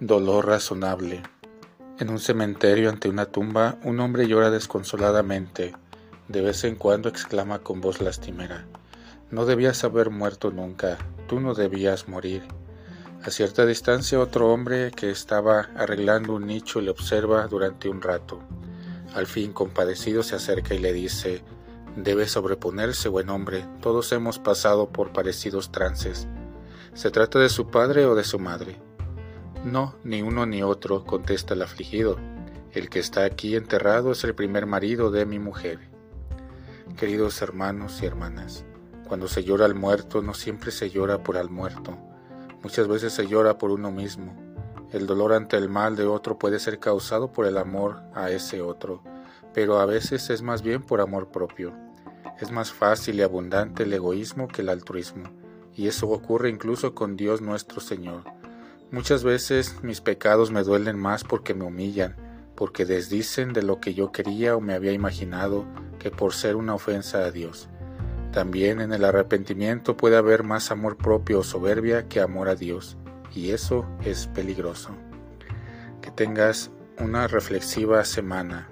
Dolor razonable. En un cementerio ante una tumba, un hombre llora desconsoladamente. De vez en cuando exclama con voz lastimera, No debías haber muerto nunca, tú no debías morir. A cierta distancia otro hombre que estaba arreglando un nicho le observa durante un rato. Al fin, compadecido, se acerca y le dice, Debe sobreponerse, buen hombre, todos hemos pasado por parecidos trances. ¿Se trata de su padre o de su madre? No, ni uno ni otro, contesta el afligido. El que está aquí enterrado es el primer marido de mi mujer. Queridos hermanos y hermanas, cuando se llora al muerto no siempre se llora por al muerto, muchas veces se llora por uno mismo. El dolor ante el mal de otro puede ser causado por el amor a ese otro, pero a veces es más bien por amor propio. Es más fácil y abundante el egoísmo que el altruismo, y eso ocurre incluso con Dios nuestro Señor Muchas veces mis pecados me duelen más porque me humillan, porque desdicen de lo que yo quería o me había imaginado que por ser una ofensa a Dios. También en el arrepentimiento puede haber más amor propio o soberbia que amor a Dios, y eso es peligroso. Que tengas una reflexiva semana.